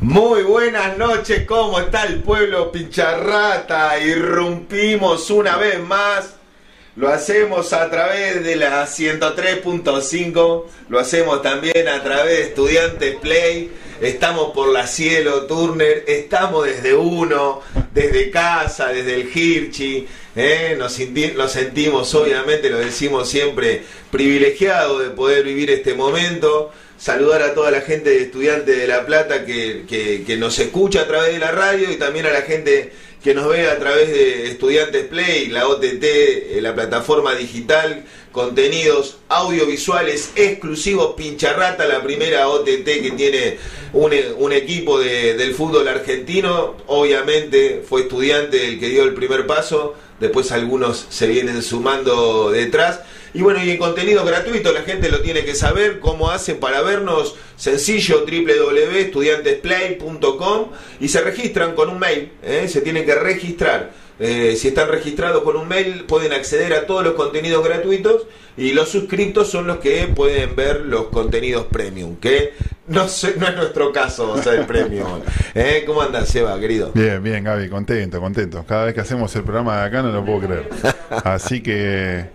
Muy buenas noches, ¿cómo está el pueblo Pincharrata? Irrumpimos una vez más. Lo hacemos a través de la 103.5, lo hacemos también a través de Estudiantes Play. Estamos por la Cielo Turner, estamos desde uno, desde casa, desde el Hirchi. ¿eh? Nos, nos sentimos, obviamente, lo decimos siempre, privilegiados de poder vivir este momento saludar a toda la gente de Estudiantes de La Plata que, que, nos escucha a través de la radio y también a la gente que nos ve a través de Estudiantes Play, la OTT, eh, la plataforma digital, contenidos audiovisuales exclusivos, Pincharrata, la primera OTT que tiene un, un equipo de, del fútbol argentino, obviamente fue estudiante el que dio el primer paso, después algunos se vienen sumando detrás. Y bueno, y en contenido gratuito la gente lo tiene que saber, cómo hacen para vernos, sencillo, www.estudiantesplay.com y se registran con un mail, ¿eh? se tienen que registrar. Eh, si están registrados con un mail pueden acceder a todos los contenidos gratuitos y los suscritos son los que pueden ver los contenidos premium, que no, sé, no es nuestro caso, o sea, el premium. ¿Eh? ¿Cómo andas, Seba, querido? Bien, bien, Gaby, contento, contento. Cada vez que hacemos el programa de acá no lo puedo creer. Así que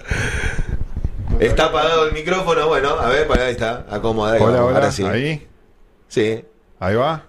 Está apagado el micrófono, bueno, a ver, para ahí está, acomoda. Hola, hola, sí. ¿Ahí? Sí. Ahí va.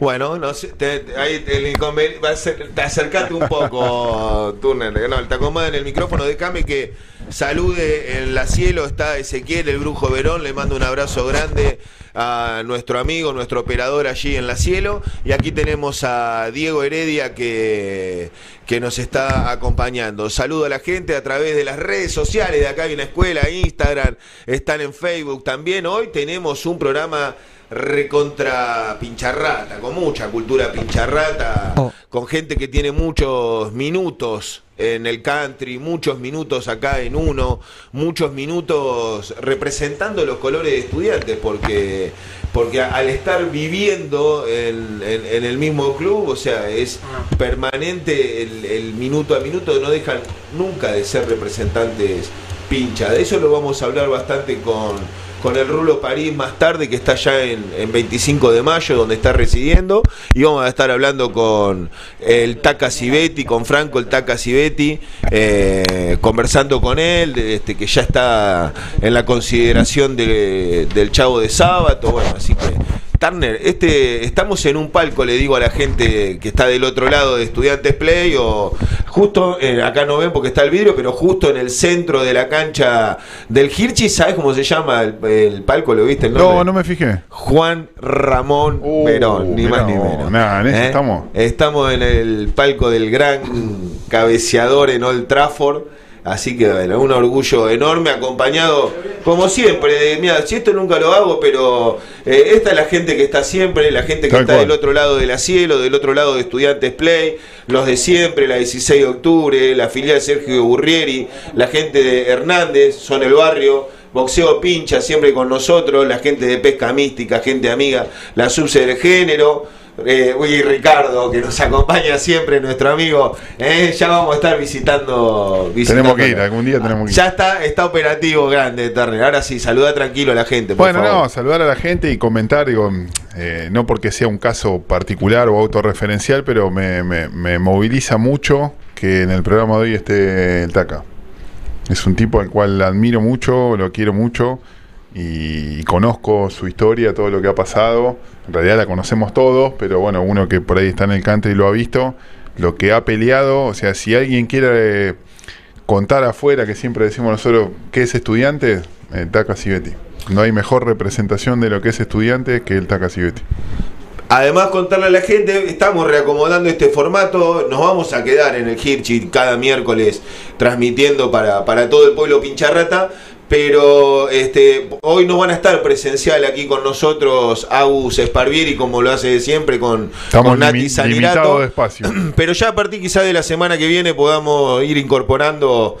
Bueno, no sé, te, ahí el inconveniente, te acercate un poco, Turner, no, te acomoda en el micrófono, déjame que salude en la cielo, está Ezequiel, el brujo Verón, le mando un abrazo grande a nuestro amigo, nuestro operador allí en la cielo. Y aquí tenemos a Diego Heredia que, que nos está acompañando. Saludo a la gente a través de las redes sociales. De acá hay una escuela, Instagram, están en Facebook también. Hoy tenemos un programa recontra pincharrata, con mucha cultura pincharrata, oh. con gente que tiene muchos minutos en el country, muchos minutos acá en uno, muchos minutos representando los colores de estudiantes, porque, porque al estar viviendo en, el mismo club, o sea, es permanente el, el minuto a minuto, no dejan nunca de ser representantes pincha. De eso lo vamos a hablar bastante con con el Rulo París más tarde, que está ya en, 25 de mayo, donde está residiendo. Y vamos a estar hablando con el Taca Civetti, con Franco el Taca Civetti, eh, conversando con él, este, que ya está en la consideración del Chavo de Sábado. Bueno, así que Turner, este, estamos en un palco, le digo a la gente que está del otro lado de Estudiantes Play, o justo, eh, acá no ven porque está el vidrio, pero justo en el centro de la cancha del Hirchi, ¿sabes cómo se llama el, palco? ¿Lo viste? no, no me fijé. Juan Ramón uh, Verón, ni más ni menos. En ¿Eh? estamos. Estamos en el palco del gran cabeceador en Old Trafford Así que bueno, un orgullo enorme, acompañado, como siempre, de, mira, si esto nunca lo hago, pero eh, esta es la gente que está siempre, la gente que está del otro lado de la cielo, del otro lado de Estudiantes Play, los de siempre, la 16 de octubre, la filial Sergio Burrieri, la gente de Hernández, son el barrio. Boxeo Pincha siempre con nosotros, la gente de Pesca Mística, gente amiga, la subse del género, eh, uy, Ricardo, que nos acompaña siempre, nuestro amigo. Eh, ya vamos a estar visitando. tenemos que ir, algún día tenemos que ir. Ya está, está operativo grande, Turner. Ahora sí, saluda tranquilo a la gente. bueno, no, saludar a la gente y comentar, digo, eh, no porque sea un caso particular o autorreferencial, pero me, me moviliza mucho que en el programa de hoy esté el TACA. Es un tipo al cual admiro mucho, lo quiero mucho y conozco su historia, todo lo que ha pasado. En realidad la conocemos todos, pero bueno, uno que por ahí está en el country lo ha visto, lo que ha peleado, o sea, si alguien quiere contar afuera, que siempre decimos nosotros que es estudiante, el Taka Civetti. No hay mejor representación de lo que es estudiante que el Taka Civetti. Además, contarle a la gente, estamos reacomodando este formato, nos vamos a quedar en el Hirchi cada miércoles transmitiendo para, para todo el pueblo Pincharrata pero este, hoy no van a estar presencial aquí con nosotros Agus Esparvieri como lo hace siempre con, con Nati Sanirato. De espacio. Pero ya a partir quizá de la semana que viene podamos ir incorporando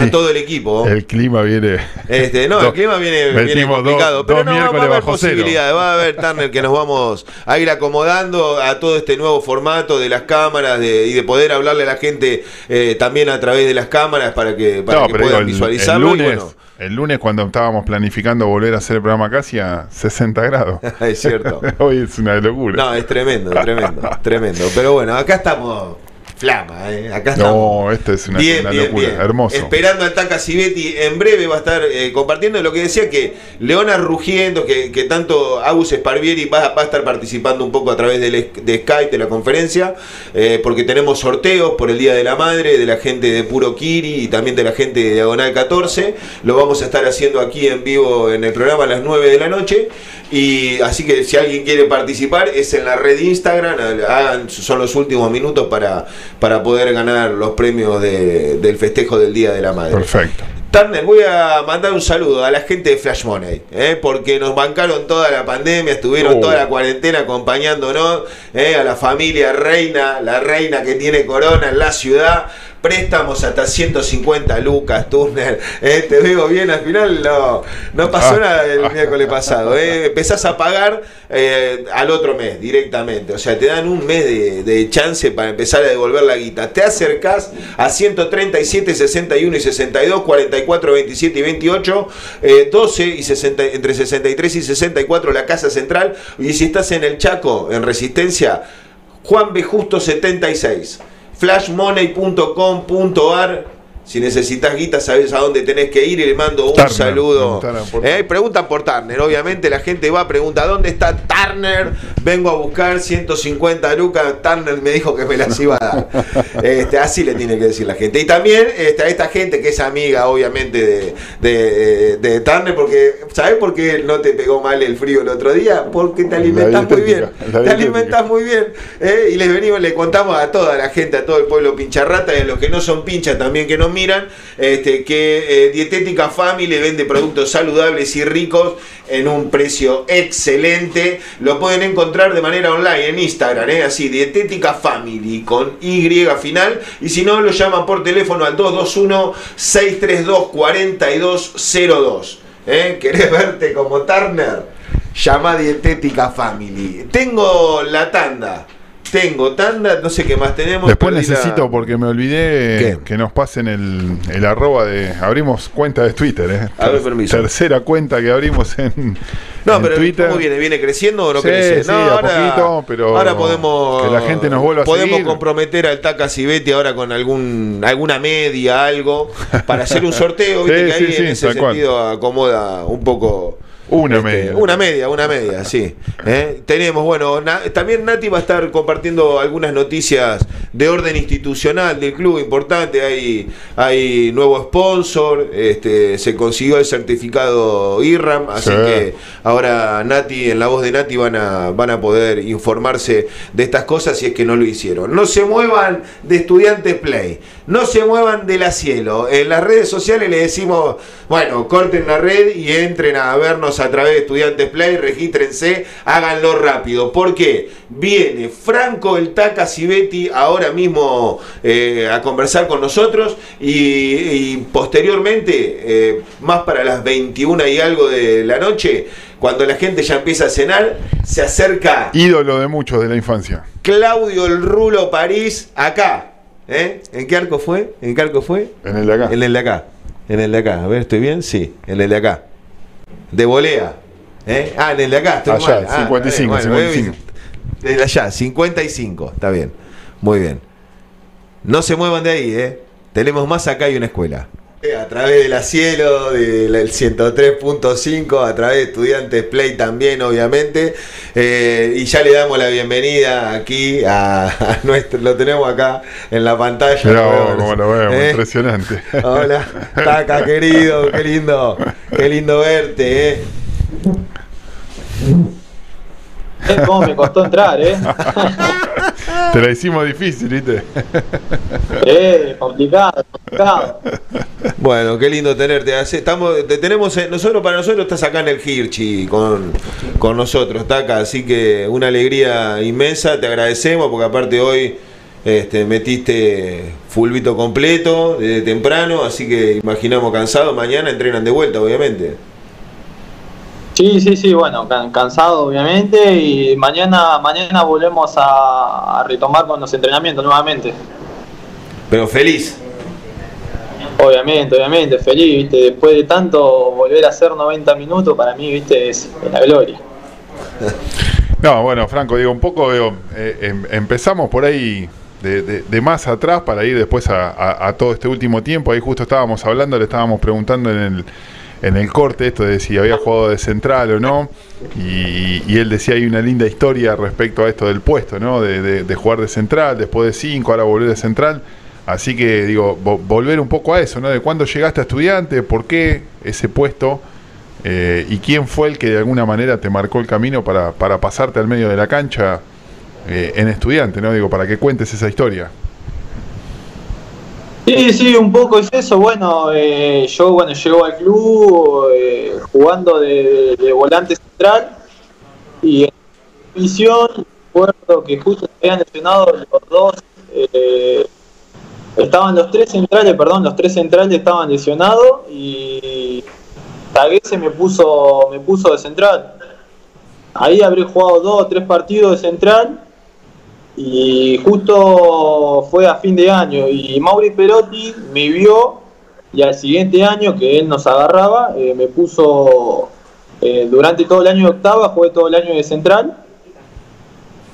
a todo el equipo. El clima viene. Este, no, el clima viene, viene complicado. pero no, va a haber posibilidades. Va a haber, Turner, que nos vamos a ir acomodando a todo este nuevo formato de las cámaras y de poder hablarle a la gente eh, también a través de las cámaras para que, para que puedan visualizarlo. El lunes, El lunes cuando estábamos planificando volver a hacer el programa casi a 60 grados. es cierto. Hoy es una locura. No, es tremendo, tremendo, tremendo. Pero bueno, acá estamos flama, ¿eh? Acá estamos. No, esto es una, locura, hermoso. Esperando al Taca Civetti, en breve va a estar eh, compartiendo lo que decía que Leona rugiendo, que, que tanto Agus Sparvieri va, va, a estar participando un poco a través de, de Skype, de la conferencia, eh, porque tenemos sorteos por el Día de la Madre, de la gente de Puro Kiri y también de la gente de Diagonal 14. Lo vamos a estar haciendo aquí en vivo en el programa a las 9 de la noche. Y así que si alguien quiere participar, es en la red Instagram, hagan, son los últimos minutos para, para poder ganar los premios del festejo del Día de la Madre. Perfecto. Turner, voy a mandar un saludo a la gente de Flash Money, ¿eh? porque nos bancaron toda la pandemia, estuvieron oh. toda la cuarentena acompañándonos, ¿eh? a la familia Reina, la reina que tiene corona en la ciudad préstamos hasta 150 lucas, Turner. Eh, te veo bien, al final no, no pasó ah. nada el miércoles pasado. Eh. Empezás a pagar eh, al otro mes directamente. O sea, te dan un mes de, chance para empezar a devolver la guita. Te acercás a 137, 61 y 62, 44, 27 y 28, 12 y 60, entre 63 y 64 la casa central. Y si estás en el Chaco, en Resistencia, Juan B. Justo 76 flashmoney.com.ar si necesitas guita, sabes a dónde tenés que ir y le mando un saludo. Eh, preguntan por Turner, obviamente la gente va, a preguntar ¿dónde está Turner? Vengo a buscar 150 lucas. Turner me dijo que me las iba a dar. Este, así le tiene que decir la gente. Y también este, a esta gente que es amiga, obviamente, de, de, Turner, porque ¿sabes por qué no te pegó mal el frío el otro día? Porque te alimentas muy bien. Te alimentas muy bien. Eh, y les venimos, le contamos a toda la gente, a todo el pueblo pincharrata y a los que no son pinchas también que nos miran, este, que eh, Dietética Family vende productos saludables y ricos en un precio excelente. Lo pueden encontrar de manera online en Instagram, ¿eh? así, Dietética Family con Y final. Y si no, lo llaman por teléfono al 221-632-4202. ¿Eh? ¿Querés verte como Turner? Llama Dietética Family. Tengo la tanda tengo tanda, no sé qué más tenemos. Después necesito, porque me olvidé que nos pasen el, el, arroba de. Abrimos cuenta de Twitter, ¿eh? A ver, permiso. Tercera cuenta que abrimos en, no, pero Twitter. ¿Cómo viene? ¿Viene creciendo o no sí, crece? Sí, a poquito, pero. Ahora podemos. Que la gente nos vuelva a Podemos comprometer al Taca Cibetti ahora con algún alguna media, algo, para hacer un sorteo. Viste que ahí en ese sentido acomoda un poco una este, media. Una media, una media, sí. ¿Eh? Tenemos, bueno, también Nati va a estar compartiendo algunas noticias de orden institucional del club importante. Hay, hay nuevo sponsor, este, se consiguió el certificado IRAM, así que ahora Nati, en la voz de Nati, van a, van a poder informarse de estas cosas si es que no lo hicieron. No se muevan de Estudiantes Play, no se muevan de la cielo. En las redes sociales le decimos, bueno, corten la red y entren a vernos a través de Estudiantes Play, regístrense, háganlo rápido. porque Viene Franco el Taca Civetti ahora mismo eh, a conversar con nosotros y, posteriormente, eh, más para las 21 y algo de la noche, cuando la gente ya empieza a cenar, se acerca. Ídolo de muchos de la infancia. Claudio el Rulo París, acá. ¿eh? ¿En qué arco fue? ¿En qué arco fue? En el de acá. En el de acá. En el de acá. A ver, ¿estoy bien? Sí, en el de acá de volea. ¿eh? Ah, en el de acá, estoy allá, 55, ah, 55. Desde allá, 55, está bien. Muy bien. No se muevan de ahí, ¿eh? Tenemos más acá y una escuela. Eh, a través de la cielo, del 103.5, a través de Estudiantes Play también, obviamente. Eh, y ya le damos la bienvenida aquí a, nuestro, lo tenemos acá en la pantalla. Pero, como lo vemos, ¿Eh? impresionante. Hola, Taca, querido, qué lindo, qué lindo verte, ¿eh? ¿Cómo me costó entrar, eh? Te la hicimos difícil, ¿viste? Eh, complicado, complicado. Bueno, qué lindo tenerte. Estamos, te tenemos, nosotros para nosotros estás acá en el Hirchi con, con nosotros, Taca, así que una alegría inmensa, te agradecemos porque aparte hoy este, metiste fulbito completo desde temprano, así que imaginamos cansado, mañana entrenan de vuelta, obviamente. Sí, sí, sí, bueno, cansado obviamente y mañana mañana volvemos a, retomar con los entrenamientos nuevamente. Pero feliz. Obviamente, obviamente, feliz, ¿viste? Después de tanto volver a hacer 90 minutos, para mí, ¿viste? Es la gloria. No, bueno, Franco, digo, un poco, digo, eh, em, empezamos por ahí de, de- de más atrás para ir después a, todo este último tiempo. Ahí justo estábamos hablando, le estábamos preguntando en el, en el corte esto de si había jugado de central o no. Y, él decía hay una linda historia respecto a esto del puesto, ¿no? De, de- jugar de central, después de cinco, ahora volver de central. Así que digo, vo- volver un poco a eso, ¿no? De cuándo llegaste a estudiante, por qué ese puesto. Eh, ¿Y quién fue el que de alguna manera te marcó el camino para, para pasarte al medio de la cancha eh, en estudiante, ¿no? Digo, para que cuentes esa historia. Sí, sí, un poco es eso. Bueno, eh, yo bueno llego al club eh, jugando de, volante central y en visión recuerdo que justo se habían lesionado los dos, eh, estaban los tres centrales, perdón, los tres centrales estaban lesionados y Tagué se me puso, me puso de central. Ahí habré jugado dos o tres partidos de central y justo fue a fin de año y Mauri Perotti me vio y al siguiente año que él nos agarraba eh, me puso eh, durante todo el año de octava jugué todo el año de central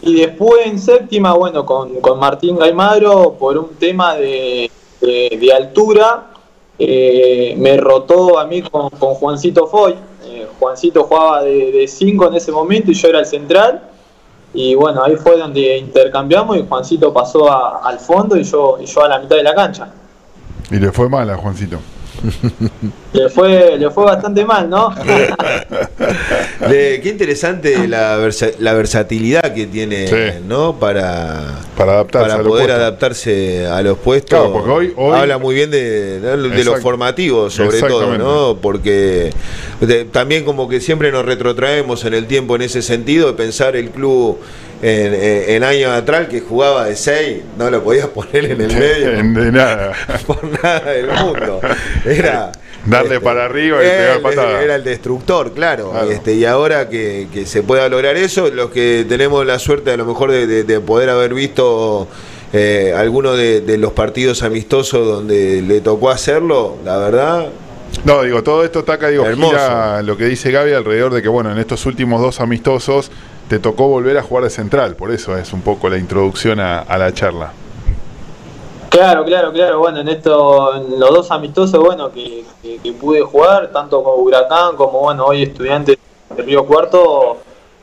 y después en séptima bueno con, con Martín Gaimaro por un tema de, de- altura eh, me rotó a mí con, con Juancito Foy Eh, Juancito jugaba de 5 en ese momento y yo era el central y bueno, ahí fue donde intercambiamos y Juancito pasó a- al fondo y yo, y yo a la mitad de la cancha. Y le fue mal a Juancito. Le fue, le fue bastante mal, ¿no? Qué interesante la, versa- la versatilidad que tiene, Sí. ¿no? Para, Para adaptarse para a los poder puestos. adaptarse a los puestos. Claro, porque hoy- hoy- Habla muy bien de, de los Exact- formativos, sobre todo. ¿no? Porque de- también como que siempre nos retrotraemos en el tiempo en ese sentido, de pensar el club en, en- en años atrás que jugaba de 6, no lo podías poner en el medio. de nada. por nada del mundo. Era. Darle para arriba y pegar patada. Era el destructor, claro. Claro. Este, y ahora que, que se pueda lograr eso, los que tenemos la suerte a lo mejor de, de- de poder haber visto eh, alguno de, de los partidos amistosos donde le tocó hacerlo, la verdad, No, digo, todo esto taca, digo, Hermoso. gira lo que dice Gaby alrededor de que, bueno, en estos últimos dos amistosos te tocó volver a jugar de central, por eso es un poco la introducción a, la charla. Claro, claro, claro. Bueno, en esto, los dos amistosos, bueno, que, pude jugar, tanto como Huracán como, bueno, hoy estudiante de Río Cuarto,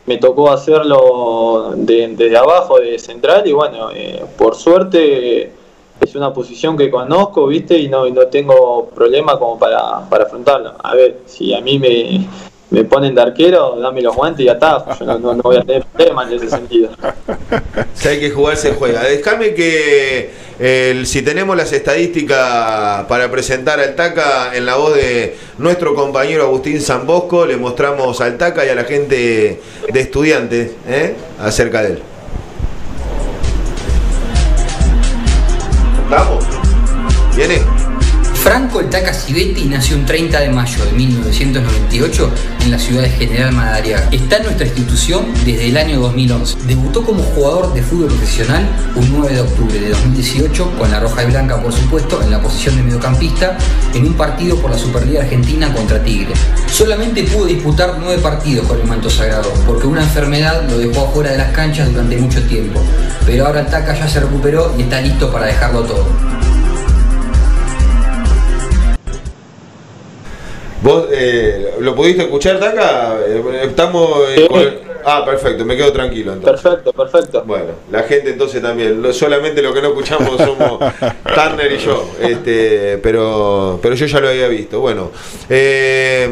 me tocó hacerlo de- desde abajo, de central, y bueno, eh, por suerte es una posición que conozco, ¿viste? Y no, no tengo problema como para, para afrontarlo. A ver, si a mí me, me ponen de arquero, dame los guantes y atajo. Yo no, voy a tener problemas en ese sentido. si hay que jugar, se juega. Déjame que el- si tenemos las estadísticas para presentar al TACA en la voz de nuestro compañero Agustín Zambosco, le mostramos al TACA y a la gente de estudiantes ¿eh? acerca de él. ¿Vamos? ¿Viene? Franco el Taca Civetti nació un 30 de mayo de 1998 en la ciudad de General Madariaga. Está en nuestra institución desde el año 2011. Debutó como jugador de fútbol profesional un 9 de octubre de 2018 con la roja y blanca, por supuesto, en la posición de mediocampista en un partido por la Superliga Argentina contra Tigre. Solamente pudo disputar nueve partidos con el manto sagrado porque una enfermedad lo dejó afuera de las canchas durante mucho tiempo. Pero ahora el ya se recuperó y está listo para dejarlo todo. ¿Vos eh, lo pudiste escuchar, Taca? Eh, Estamos. eh, Sí. con el- Ah, perfecto, me quedo tranquilo entonces. Perfecto, perfecto. Bueno, la gente entonces también, lo- solamente lo que no escuchamos somos Turner y yo, este, pero, pero yo ya lo había visto. Bueno, eh,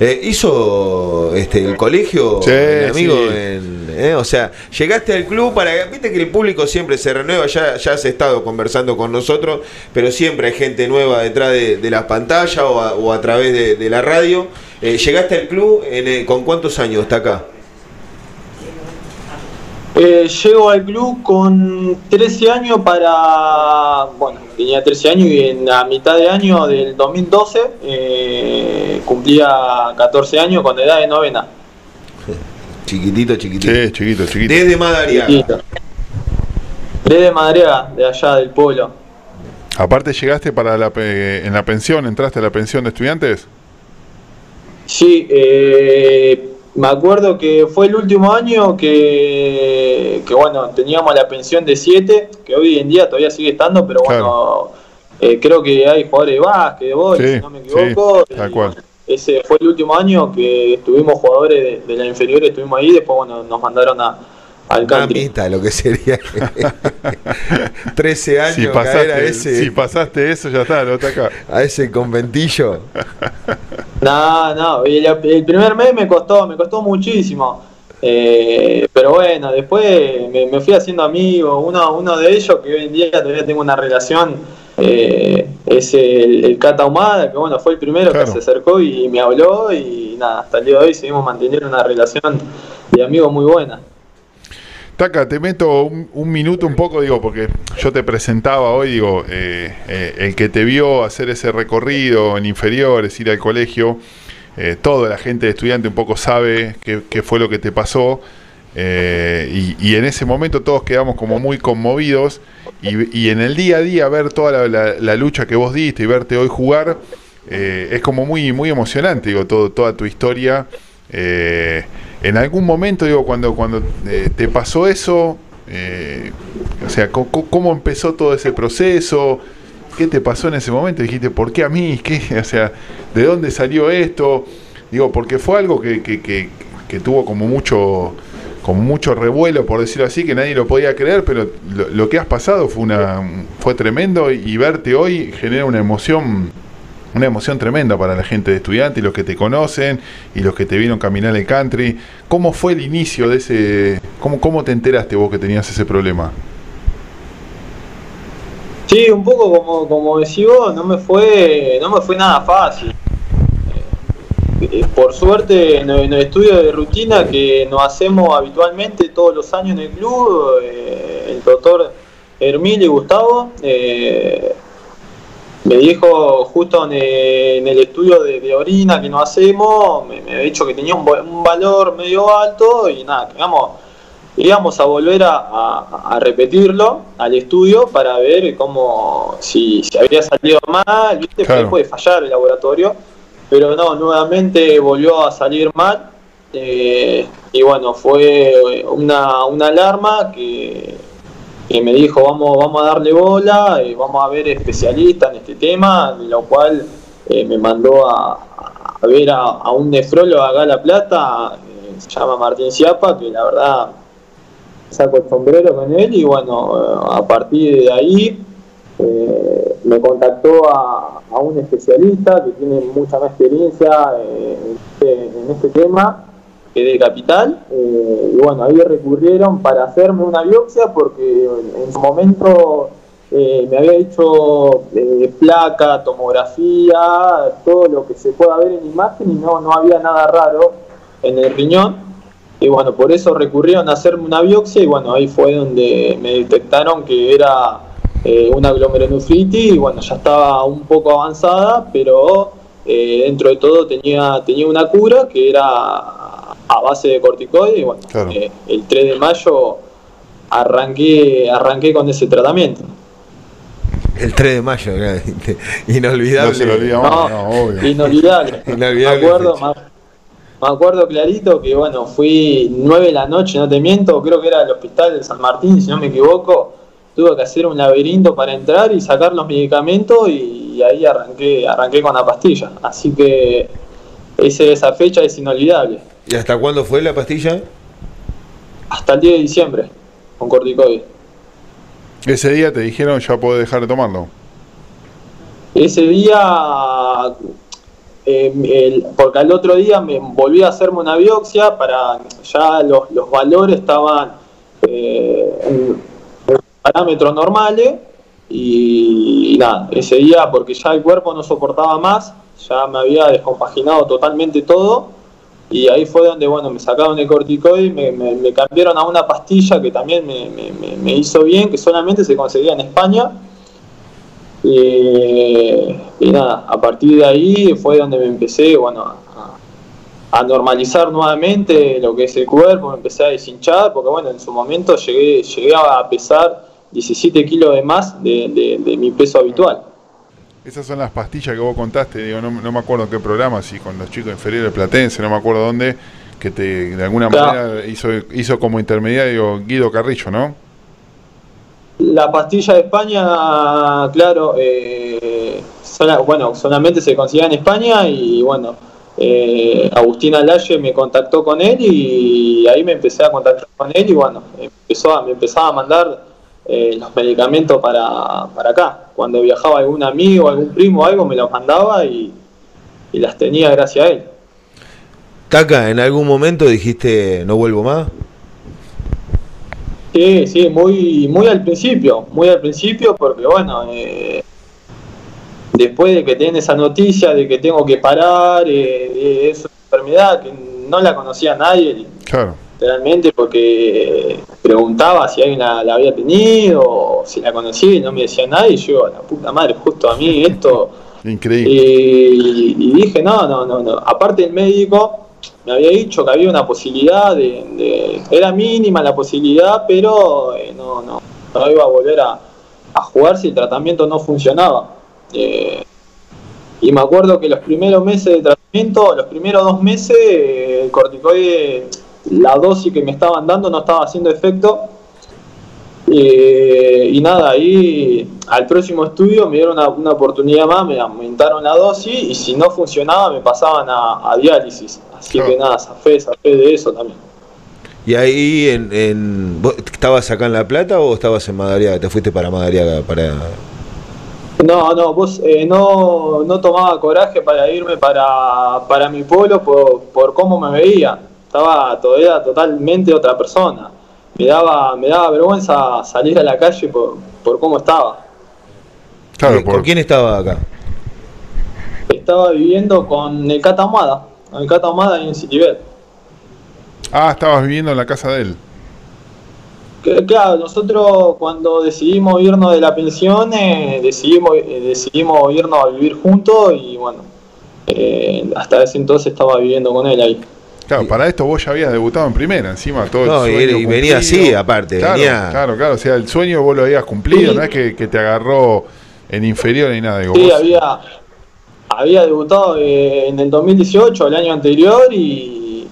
eh, hizo este, el colegio, Sí, el amigo, sí. en- eh, o sea, llegaste al club para, viste que el público siempre se renueva, ya, has estado conversando con nosotros, pero siempre hay gente nueva detrás de, las pantallas o a, través de, de la radio. Eh, llegaste al club en, eh, con cuántos años está acá. Eh, llego al club con 13 años para. Bueno, tenía 13 años y en la mitad de año del 2012 eh, cumplía 14 años con edad de novena. Chiquitito, chiquitito. Sí, chiquito, chiquito. Desde Madariaga. Chiquito. Desde Madriaga, de allá del pueblo. Aparte, ¿llegaste para la, en la pensión? ¿Entraste a la pensión de estudiantes? Sí, eh, me acuerdo que fue el último año que, que, bueno, teníamos la pensión de 7, que hoy en día todavía sigue estando, pero bueno, eh, creo que hay jugadores de básquet, de Sí, si no me equivoco. sí, tal y, cual. bueno, ese fue el último año que estuvimos jugadores de, de la inferior, estuvimos ahí, después bueno, nos mandaron a, al country. Mamita, lo que sería 13 años Si caer a pasaste, ese, si pasaste eso, ya está, lo está acá. a ese conventillo. No, no, el, el primer mes me costó, me costó muchísimo. Eh, pero bueno, después me, me fui haciendo amigo. Uno, uno de ellos que hoy en día todavía tengo una relación eh, es el, el Cata Humada, que bueno, fue el primero Claro. que se acercó y me habló y nada, hasta el día de hoy seguimos manteniendo una relación de amigos muy buena. Taca, te meto un, un minuto un poco, digo, porque yo te presentaba hoy, digo, eh, eh, el que te vio hacer ese recorrido en inferiores, ir al colegio, eh, toda la gente de estudiante un poco sabe qué, qué fue lo que te pasó, eh, y, en ese momento todos quedamos como muy conmovidos, y, y en el día a día ver toda la, lucha que vos diste y verte hoy jugar, eh, es como muy, muy emocionante, digo, todo, toda tu historia. eh, en algún momento, digo, cuando, cuando te pasó eso, o sea, ¿cómo empezó todo ese proceso? ¿Qué te pasó en ese momento? Dijiste, ¿por qué a mí? ¿Qué? O sea, ¿de dónde salió esto? Digo, porque fue algo que- que- que tuvo como mucho como mucho revuelo, por decirlo así, que nadie lo podía creer, pero lo, lo que has pasado fue una fue tremendo y, y verte hoy genera una emoción una emoción tremenda para la gente de estudiante y los que te conocen y los que te vieron caminar el country. ¿Cómo fue el inicio de ese cómo cómo te enteraste vos que tenías ese problema? Sí, un poco como, como decís vos, no me fue, no me fue nada fácil. Eh, Por suerte, en el, estudio de rutina que nos hacemos habitualmente todos los años en el club, eh, el doctor Hermil y Gustavo eh, me dijo justo en el, estudio de, de orina que nos hacemos, me, me había dicho que tenía un, va- un valor medio alto y nada, quedamos íbamos a volver a, a- a repetirlo al estudio para ver cómo si, si había salido mal, viste, Claro. Puede fallar el laboratorio, pero no, nuevamente volvió a salir mal eh, y bueno, fue una, una alarma que, que me dijo vamos, vamos a darle bola, eh, vamos a ver especialistas en este tema, lo cual eh, me mandó a, a ver a, un nefrólogo acá a La Plata, eh, se llama Martín Ciapa, que la verdad saco el sombrero con él y bueno, eh, a partir de ahí eh, me contactó a, un especialista que tiene mucha más experiencia eh, en, este, en este tema que de Capital eh, y bueno, ahí recurrieron para hacerme una biopsia porque en, su momento eh, me había hecho placa, tomografía, todo lo que se pueda ver en imagen y no, no había nada raro en el riñón. Y bueno, por eso recurrieron a hacerme una biopsia y bueno, ahí fue donde me detectaron que era eh, una glomerulonefritis y bueno, ya estaba un poco avanzada, pero eh, dentro de todo tenía, tenía una cura que era a base de corticoides y bueno, Claro. eh, el 3 de mayo arranqué, arranqué con ese tratamiento. El 3 de mayo, inolvidable. No se lo olvida más, No, no, obvio. Inolvidable. Inolvidable Me acuerdo, me acuerdo clarito que bueno, fui 9 de la noche, no te miento, creo que era el hospital de San Martín, si no me equivoco. Tuve que hacer un laberinto para entrar y sacar los medicamentos y, ahí arranqué, arranqué con la pastilla. Así que ese, esa fecha es inolvidable. ¿Y hasta cuándo fue la pastilla? Hasta el 10 de diciembre, con corticoides. Ese día te dijeron ya podés dejar de tomarlo. Ese día, eh, el- porque al otro día me volví a hacerme una biopsia para ya los, los valores estaban eh, parámetros normales y, nada, ese día porque ya el cuerpo no soportaba más, ya me había descompaginado totalmente todo y ahí fue donde bueno me sacaron el corticoide, me, me- cambiaron a una pastilla que también me, hizo bien, que solamente se conseguía en España. Y, nada, a partir de ahí fue donde me empecé, bueno, a, a normalizar nuevamente lo que es el cuerpo, me empecé a deshinchar, porque bueno, en su momento llegué, llegué a pesar 17 kilos de más de, de, mi peso habitual. Esas son las pastillas que vos contaste, digo, no, no me acuerdo en qué programa, si con los chicos inferiores Platense, no me acuerdo dónde, que te de alguna manera hizo, hizo como intermediario Guido Carrillo, ¿no? La pastilla de España, claro, eh, bueno, solamente se consigue en España y bueno, eh, Agustina Lalle me contactó con él y ahí me empecé a contactar con él y bueno, empezó a, me empezaba a mandar eh, los medicamentos para, para acá. Cuando viajaba algún amigo, algún primo, algo, me los mandaba y, y las tenía gracias a él. Taca, ¿en algún momento dijiste no vuelvo más? Sí, sí, muy, muy al principio, muy al principio, porque bueno, eh, después de que tiene esa noticia de que tengo que parar, eh, es una enfermedad que no la conocía nadie, claro. Realmente, porque preguntaba si alguien la, había tenido, o si la conocía y no me decía nadie, y yo, la puta madre, justo a mí esto... Increíble. Y, y dije, no, no, no, no, aparte el médico me había dicho que había una posibilidad de, era mínima la posibilidad, pero eh, no, no, no, iba a volver a, jugar si el tratamiento no funcionaba. Eh, y me acuerdo que los primeros meses de tratamiento, los primeros dos meses, eh, el corticoide, la dosis que me estaban dando no estaba haciendo efecto eh, y nada, ahí al próximo estudio me dieron una, oportunidad más, me aumentaron la dosis y si no funcionaba me pasaban a, diálisis. Así que nada, fe fe de eso también. ¿Y ahí en, estabas acá en La Plata o estabas en Madariaga? ¿Te fuiste para Madariaga? Para... No, no, vos eh, no, no tomaba coraje para irme para, para mi pueblo por, por cómo me veía. Estaba todavía totalmente otra persona me daba, me daba vergüenza salir a la calle por, por cómo estaba. Claro, ¿Con quién estaba acá? Estaba viviendo con el Cata Ahumada, el Cata Ahumada en Citibet. Ah, estabas viviendo en la casa de él. claro, nosotros cuando decidimos irnos de la pensión, eh, decidimos, eh, decidimos irnos a vivir juntos y bueno, eh, hasta ese entonces estaba viviendo con él ahí. Claro, para esto vos ya habías debutado en primera, encima todo no, el sueño y, venía así, aparte. Claro, venía... claro, claro, o sea, el sueño vos lo habías cumplido, no es que, te agarró en inferior ni nada. Digo, sí, había, había debutado eh, en el 2018, el año anterior, y,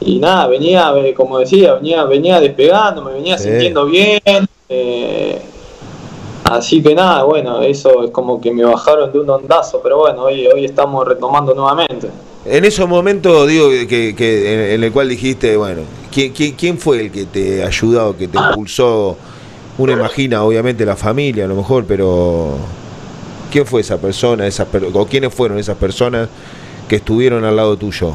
y nada, venía, eh, como decía, venía, venía despegando, me venía sintiendo bien. Eh, así que nada, bueno, eso es como que me bajaron de un ondazo, pero bueno, hoy, hoy estamos retomando nuevamente. En esos momentos, digo, que, en, el cual dijiste, bueno, ¿quién, fue el que te ayudó, que te impulsó? Uno imagina, obviamente, la familia a lo mejor, pero ¿quién fue esa persona, esas o quiénes fueron esas personas que estuvieron al lado tuyo?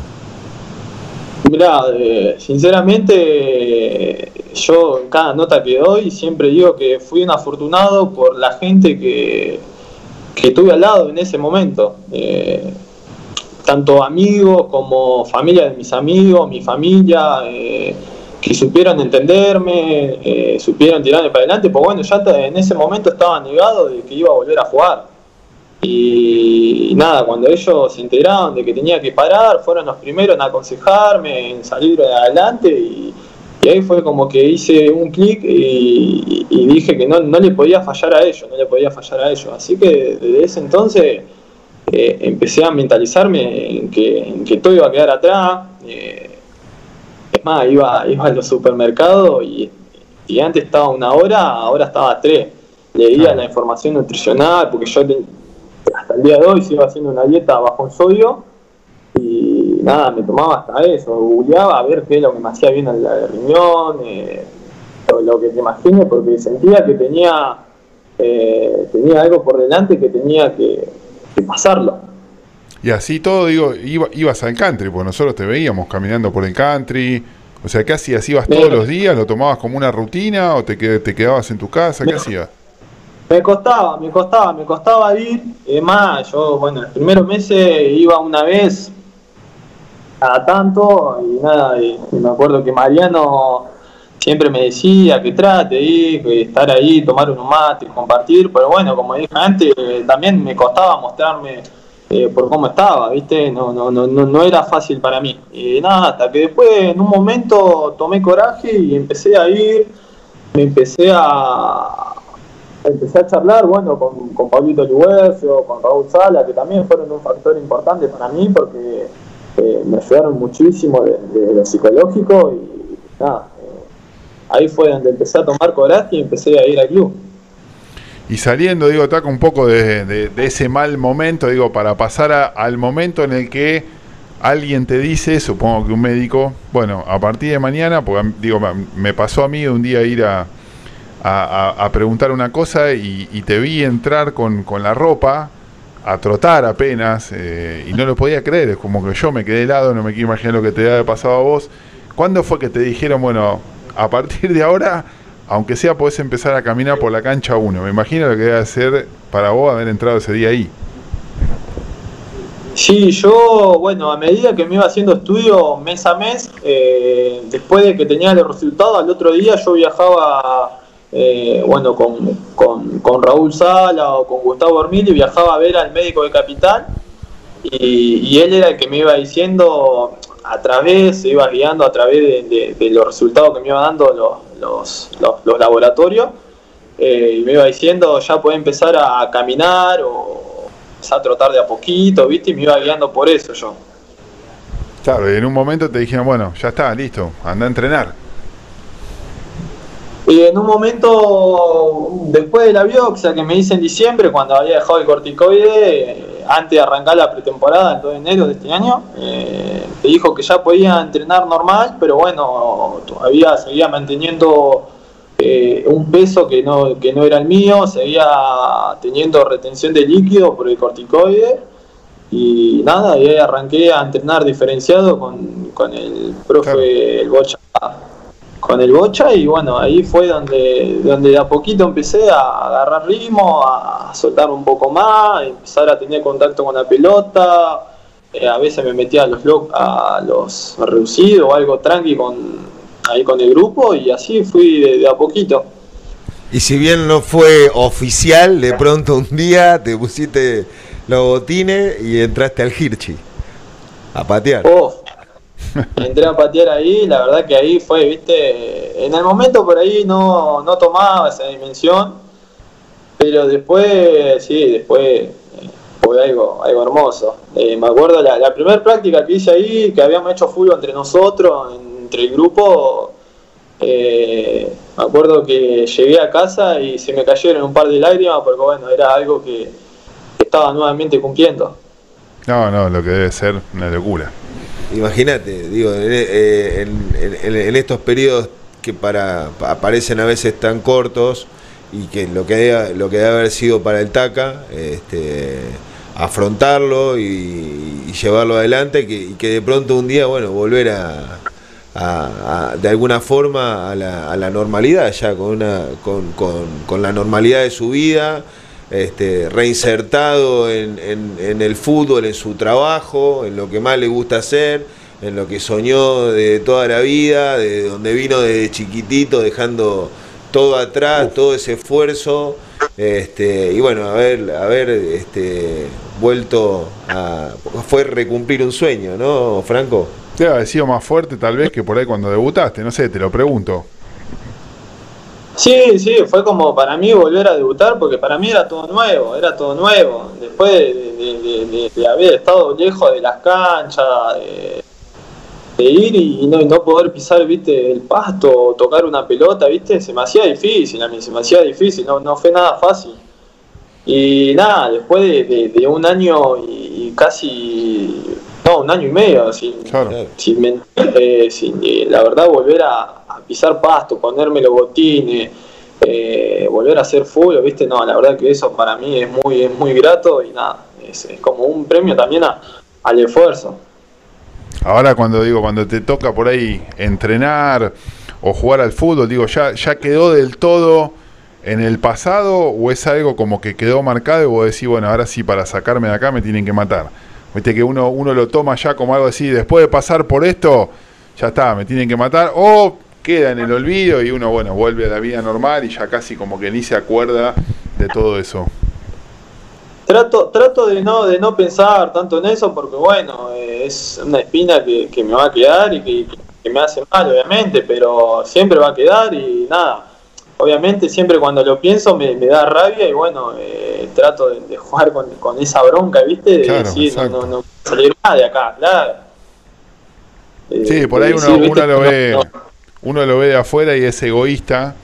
Mirá, eh, sinceramente, yo en cada nota que doy siempre digo que fui un afortunado por la gente que, que tuve al lado en ese momento. Eh, tanto amigos como familia de mis amigos, mi familia, eh, que supieron entenderme, eh, supieron tirarme para adelante, pues bueno, ya en ese momento estaba negado de que iba a volver a jugar. Y, nada, cuando ellos se enteraron de que tenía que parar, fueron los primeros en aconsejarme, en salir adelante y, ahí fue como que hice un clic y, dije que no, no le podía fallar a ellos, no le podía fallar a ellos. Así que desde ese entonces eh, empecé a mentalizarme en que, todo iba a quedar atrás. Eh, es más, iba, iba a los supermercados y, antes estaba una hora, ahora estaba tres. Leía la información nutricional, porque yo hasta el día de hoy sigo haciendo una dieta bajo en sodio y nada, me tomaba hasta eso, googleaba a ver qué es lo que me hacía bien en la riñón, eh, lo, que te imagines, porque sentía que tenía, tenía algo por delante que tenía que, pasarlo. Y así todo, digo, ibas al country, porque nosotros te veíamos caminando por el country. O sea, ¿qué hacías? ¿Ibas todos los días? ¿Lo tomabas como una rutina o te, te quedabas en tu casa? ¿Qué hacías? Me costaba, me costaba, me costaba ir. Es más, yo, bueno, los primeros meses iba una vez cada tanto y nada, y me acuerdo que Mariano siempre me decía que trate de estar ahí, tomar un mate, compartir, pero bueno, como dije antes, también me costaba mostrarme eh, por cómo estaba, ¿viste? No, no, no, no era fácil para mí. Y nada, hasta que después en un momento tomé coraje y empecé a ir, me empecé a, empecé a charlar, bueno, con, con Pablito Luguercio, con Raúl Sala, que también fueron un factor importante para mí porque eh, me ayudaron muchísimo de, lo psicológico y nada, eh, ahí fue donde empecé a tomar coraje y empecé a ir al club. Y saliendo, digo, taca un poco de, ese mal momento, digo, para pasar al momento en el que alguien te dice, supongo que un médico, bueno, a partir de mañana, porque digo, me pasó a mí un día ir a, a, preguntar una cosa y, te vi entrar con, la ropa a trotar apenas eh, y no lo podía creer, es como que yo me quedé helado, no me quiero imaginar lo que te había pasado a vos. ¿Cuándo fue que te dijeron, bueno, a partir de ahora, aunque sea, podés empezar a caminar por la cancha uno? Me imagino lo que debe ser para vos haber entrado ese día ahí. Sí, yo, bueno, a medida que me iba haciendo estudio mes a mes, eh, después de que tenía los resultados, al otro día yo viajaba eh, bueno, con, con, Raúl Sala o con Gustavo y viajaba a ver al médico de Capital y, él era el que me iba diciendo a través, se iba guiando a través de, los resultados que me iban dando los, los, laboratorios eh, y me iba diciendo ya puede empezar a caminar o empezar a trotar de a poquito, ¿viste? Y me iba guiando por eso yo. Claro, y en un momento te dijeron, bueno, ya está, listo, anda a entrenar. Y en un momento, después de la biopsia que me hice en diciembre, cuando había dejado el corticoide, antes de arrancar la pretemporada, el 2 de enero de este año, eh, me dijo que ya podía entrenar normal, pero bueno, todavía seguía manteniendo eh, un peso que no, que no era el mío, seguía teniendo retención de líquido por el corticoide. Y nada, y ahí arranqué a entrenar diferenciado con, con el profe el Bocha con el bocha y bueno, ahí fue donde, donde de a poquito empecé a agarrar ritmo, a soltar un poco más, empezar a tener contacto con la pelota, eh, a veces me metía a los a los reducidos o algo tranqui con ahí con el grupo y así fui de, a poquito. Y si bien no fue oficial, de pronto un día te pusiste los botines y entraste al Hirschi a patear. Oh, entré a patear ahí, la verdad que ahí fue, viste, en el momento por ahí no, no tomaba esa dimensión, pero después, sí, después eh, fue algo, algo hermoso. Eh, me acuerdo la, primera práctica que hice ahí, que habíamos hecho fútbol entre nosotros, entre el grupo, eh, me acuerdo que llegué a casa y se me cayeron un par de lágrimas porque bueno, era algo que estaba nuevamente cumpliendo. No, no, lo que debe ser una locura. Imagínate, digo, eh, en, estos periodos que para aparecen a veces tan cortos y que lo que debe, lo que debe haber sido para el TACA, este, afrontarlo y, llevarlo adelante y que de pronto un día, bueno, volver a, de alguna forma a la, normalidad ya, con, una, con, con la normalidad de su vida este, reinsertado en, el fútbol, en su trabajo, en lo que más le gusta hacer, en lo que soñó de toda la vida, de donde vino desde chiquitito, dejando todo atrás, todo ese esfuerzo. Este, y bueno, haber, haber este, vuelto a. fue recumplir un sueño, ¿no, Franco? Te ha sido más fuerte tal vez que por ahí cuando debutaste, no sé, te lo pregunto. Sí, sí, fue como para mí volver a debutar porque para mí era todo nuevo, era todo nuevo. Después de, haber estado lejos de las canchas, de, ir y no, no, poder pisar, viste, el pasto o tocar una pelota, viste, se me hacía difícil a mí, se me hacía difícil, no, no fue nada fácil. Y nada, después de, un año y casi, no, un año y medio, sin, sin mentir, eh, sin, eh, la verdad volver a, pisar pasto, ponerme los botines, eh, volver a hacer fútbol, ¿viste? No, la verdad que eso para mí es muy, es muy grato y nada, es, como un premio también al esfuerzo. Ahora cuando digo, cuando te toca por ahí entrenar o jugar al fútbol, digo, ¿ya, ya quedó del todo en el pasado o es algo como que quedó marcado y vos decís, bueno, ahora sí, para sacarme de acá me tienen que matar? Viste que uno, uno lo toma ya como algo así, después de pasar por esto, ya está, me tienen que matar, queda en el olvido y uno, bueno, vuelve a la vida normal y ya casi como que ni se acuerda de todo eso. Trato, trato de no de no pensar tanto en eso porque bueno, eh, es una espina que, me va a quedar y que, me hace mal obviamente, pero siempre va a quedar y nada. obviamente siempre cuando lo pienso me, da rabia y bueno, eh, trato de, jugar con, esa bronca, ¿viste? De decir, no, no, no salir más de acá, claro. sí, por ahí uno, uno lo ve, uno lo ve de afuera y es egoísta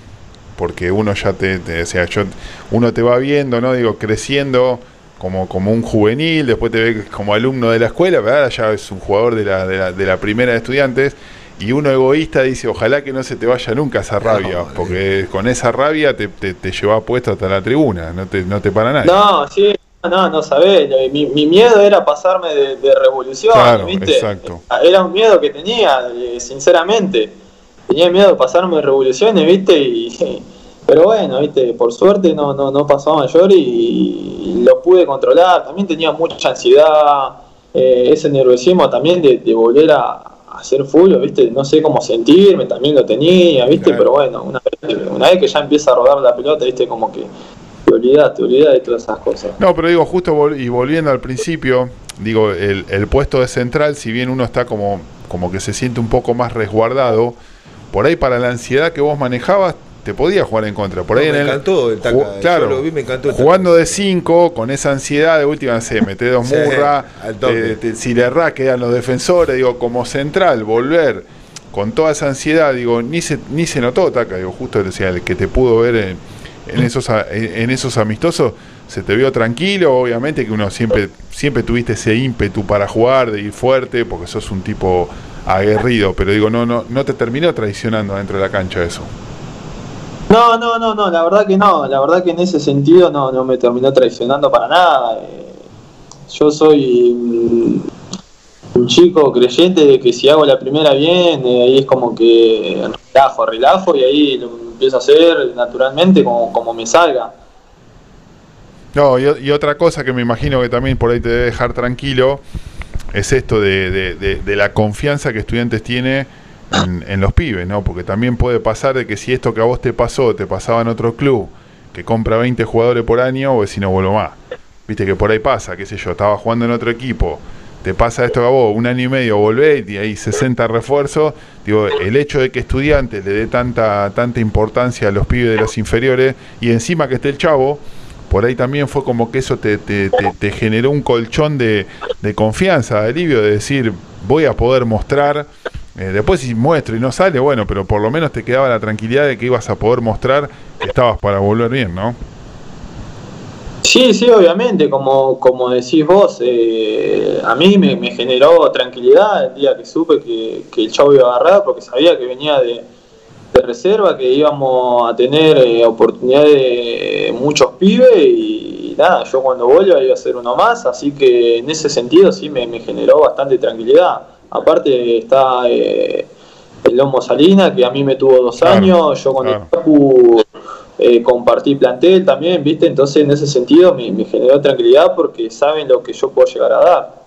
porque uno ya te, o sea, yo, uno te va viendo, ¿no? Digo, creciendo como, como un juvenil, después te ve como alumno de la escuela, pero ahora ya es un jugador de la, de la, de la primera de estudiantes, y uno egoísta dice, ojalá que no se te vaya nunca esa rabia, porque con esa rabia te, te, te lleva puesto hasta la tribuna, no te, no te para nada. No, sí, no, no sabés, mi, mi miedo era pasarme de, revolución, ¿viste? Exacto. Era un miedo que tenía, eh, sinceramente tenía miedo de pasarme revoluciones, ¿viste? Y, pero bueno, ¿viste? Por suerte no, no, no pasó a mayor y, lo pude controlar. También tenía mucha ansiedad, eh, ese nerviosismo también de, volver a, hacer fútbol, ¿viste? No sé cómo sentirme, también lo tenía, ¿viste? Pero bueno, una vez, una vez que ya empieza a rodar la pelota, ¿viste? Como que te olvidas, te olvidas de todas esas cosas. No, pero digo, justo y volviendo al principio, digo, el, el puesto de central, si bien uno está como, como que se siente un poco más resguardado, por ahí para la ansiedad que vos manejabas, te podía jugar en contra. Por ahí me encantó el Claro, lo vi, me encantó jugando de 5, con esa ansiedad de última, se mete dos murras, si le errás quedan los defensores, digo, como central, volver con toda esa ansiedad, digo, ni se, ni se notó, Taca, digo, justo decía, el que te pudo ver en, en esos, en esos amistosos, se te vio tranquilo, obviamente que uno siempre, siempre tuviste ese ímpetu para jugar, de ir fuerte, porque sos un tipo aguerrido, pero digo, no, no, no te terminó traicionando dentro de la cancha eso. No, no, no, no, la verdad que no, la verdad que en ese sentido no, no me terminó traicionando para nada. Eh, yo soy un chico creyente de que si hago la primera bien, eh, ahí es como que relajo, relajo y ahí lo empiezo a hacer naturalmente como, como me salga. No, y, y, otra cosa que me imagino que también por ahí te debe dejar tranquilo es esto de, la confianza que estudiantes tiene en, los pibes, ¿no? Porque también puede pasar de que si esto que a vos te pasó, te pasaba en otro club, que compra 20 jugadores por año, o si no vuelvo más. Viste que por ahí pasa, qué sé yo, estaba jugando en otro equipo, te pasa esto a vos, un año y medio volvés y hay 60 refuerzos, digo, el hecho de que estudiantes le dé tanta, tanta importancia a los pibes de las inferiores y encima que esté el chavo, por ahí también fue como que eso te, te, te, generó un colchón de, de, confianza, de alivio, de decir, voy a poder mostrar. Eh, después si muestro y no sale, bueno, pero por lo menos te quedaba la tranquilidad de que ibas a poder mostrar que estabas para volver bien, ¿no? Sí, sí, obviamente, como, como decís vos, eh, a mí me, generó tranquilidad el día que supe que, el chavo iba a agarrar, porque sabía que venía de, de reserva, que íbamos a tener eh, oportunidad de muchos pibes y, nada, yo cuando vuelva iba a ser uno más, así que en ese sentido sí me, generó bastante tranquilidad. Aparte está eh, el Lomo Salina, que a mí me tuvo dos años, yo con el eh, compartí plantel también, ¿viste? Entonces en ese sentido me, me generó tranquilidad porque saben lo que yo puedo llegar a dar.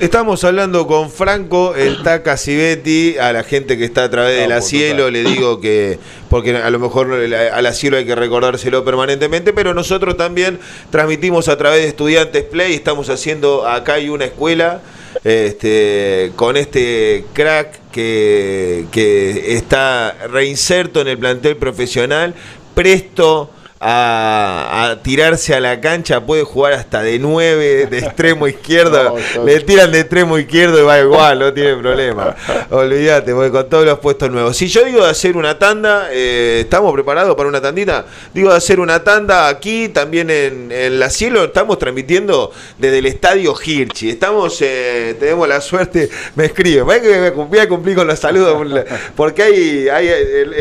Estamos hablando con Franco, el Taca a la gente que está a través de la cielo, le digo que, porque a lo mejor a la cielo hay que recordárselo permanentemente, pero nosotros también transmitimos a través de Estudiantes Play, estamos haciendo acá hay una escuela este, con este crack que, que está reinserto en el plantel profesional, presto a, tirarse a la cancha, puede jugar hasta de 9, de extremo izquierdo. Le tiran de extremo izquierdo y va igual, no tiene problema. Olvídate, voy con todos los puestos nuevos. Si yo digo de hacer una tanda, eh, ¿estamos preparados para una tandita? Digo de hacer una tanda aquí, también en, La Cielo, estamos transmitiendo desde el estadio Hirchi. Estamos, eh, tenemos la suerte, me escribe, voy a cumplir con los saludos, porque hay, hay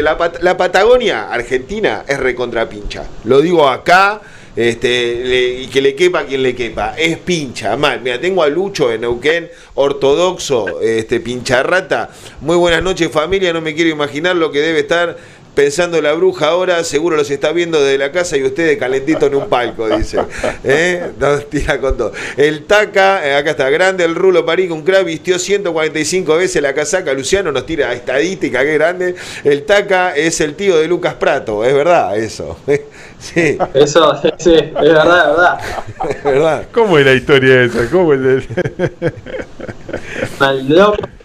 la, la Patagonia Argentina es recontra pincha lo digo acá. Este, y que le quepa a quien le quepa. Es pincha, mal. Mira, tengo a Lucho de Neuquén, ortodoxo, este, pincharrata. Muy buenas noches, familia. No me quiero imaginar lo que debe estar pensando la bruja ahora, seguro los está viendo desde la casa y ustedes calentito en un palco, dice. ¿Eh? tira con todo. El Taca, eh, acá está, grande, el Rulo Parico, un crack, vistió 145 veces la casaca. Luciano nos tira estadística, qué grande. El Taca es el tío de Lucas Prato, es verdad eso. Sí. Eso, sí, es verdad, es verdad. ¿Cómo es la historia esa? ¿Cómo es? es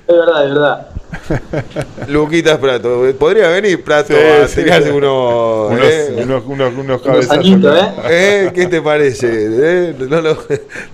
verdad, es verdad. Luquitas Prato. Podría venir Prato Sí, a sí. tirarse unos. Unos, eh, unos, unos, cabezazos. ¿eh? ¿Eh? ¿Qué te parece? ¿Eh? No lo,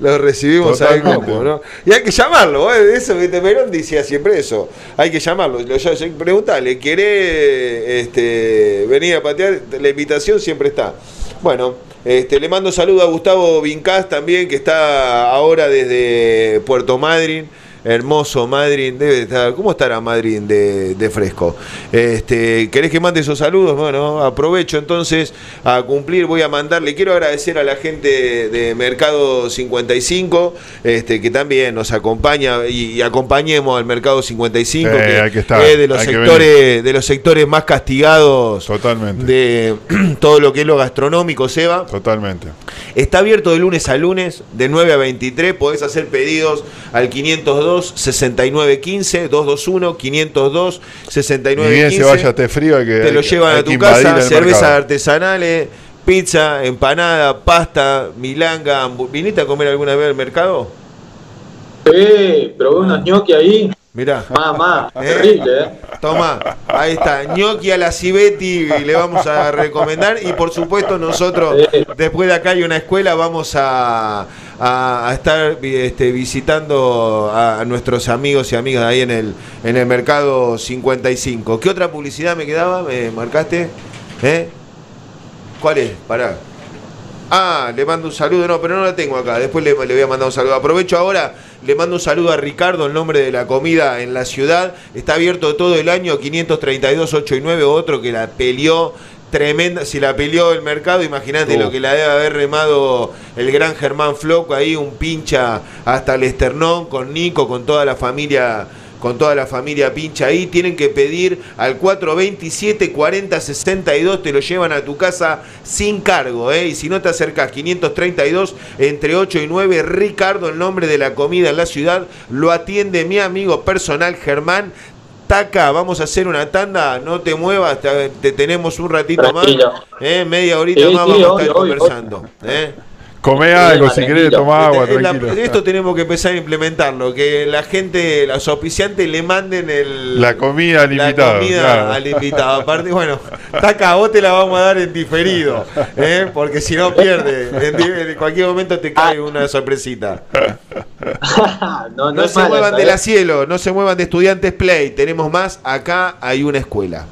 lo recibimos ahí como, ¿no? Y hay que llamarlo, ¿eh? Eso que Perón decía siempre eso. Hay que llamarlo. Lo, yo, yo- preguntale, ¿querés este, venir a patear? La invitación siempre está. Bueno, este, le mando saludo a Gustavo Vincás también, que está ahora desde Puerto Madryn. Hermoso Madryn, debe estar. ¿Cómo estará Madryn de, de fresco? Este, ¿Querés que mande esos saludos? Bueno, aprovecho entonces a cumplir. Voy a mandarle. Quiero agradecer a la gente de Mercado 55, este, que también nos acompaña y, y acompañemos al Mercado 55, Eh, que hay que estar, es de los sectores, de los sectores más castigados Totalmente. de todo lo que es lo gastronómico, Seba. Totalmente. Está abierto de lunes a lunes, de 9 a 23. Podés hacer pedidos al 502 6915 221 502 Ni 6915. bien se vaya este frío, hay que. Te hay lo llevan a tu casa, cervezas artesanales, pizza, empanada, pasta, milanga. ¿Viniste a comer alguna vez al mercado? Sí, probé unos ñoqui ahí. Mirá. Mamá, ¿Eh? terrible, ¿eh? Toma, ahí está, ñoqui a la Cibetti le vamos a recomendar y por supuesto nosotros después de acá hay una escuela vamos a, a- estar este, visitando a, nuestros amigos y amigas ahí en el en el mercado 55. ¿Qué otra publicidad me quedaba? ¿Me marcaste? ¿Eh? ¿Cuál es? Pará. Ah, le mando un saludo, no, pero no la tengo acá. Después le, voy a mandar un saludo. Aprovecho ahora, le mando un saludo a Ricardo, el nombre de la comida en la ciudad. Está abierto todo el año, 532, 8 y 9, otro que la peleó tremenda. Si la peleó el mercado, imagínate lo que la debe haber remado el gran Germán Floco ahí, un pincha hasta el esternón con Nico, con toda la familia con toda la familia pincha ahí, tienen que pedir al 427 40 62, te lo llevan a tu casa sin cargo, ¿eh? y si no te acercas 532 entre 8 y 9, Ricardo, el nombre de la comida en la ciudad, lo atiende mi amigo personal Germán. Taca, vamos a hacer una tanda, no te muevas, te, te tenemos un ratito Tranquilo. más, ¿eh? media horita Sí, más sí, vamos a obvio, estar obvio, conversando. ¿eh? Come algo, si querés, toma agua, Este, la- tranquilo. esto tenemos que empezar a implementarlo, que la gente, los auspiciantes le manden el, La comida al la invitado, comida claro. al invitado. Aparte, bueno, Taca, vos te la vamos a dar en diferido, ¿eh? porque si no pierde. En, en cualquier momento te cae una sorpresita. no, no, No es se muevan esa, de ¿eh? la cielo, no se muevan de estudiantes play. Tenemos más, acá hay una escuela.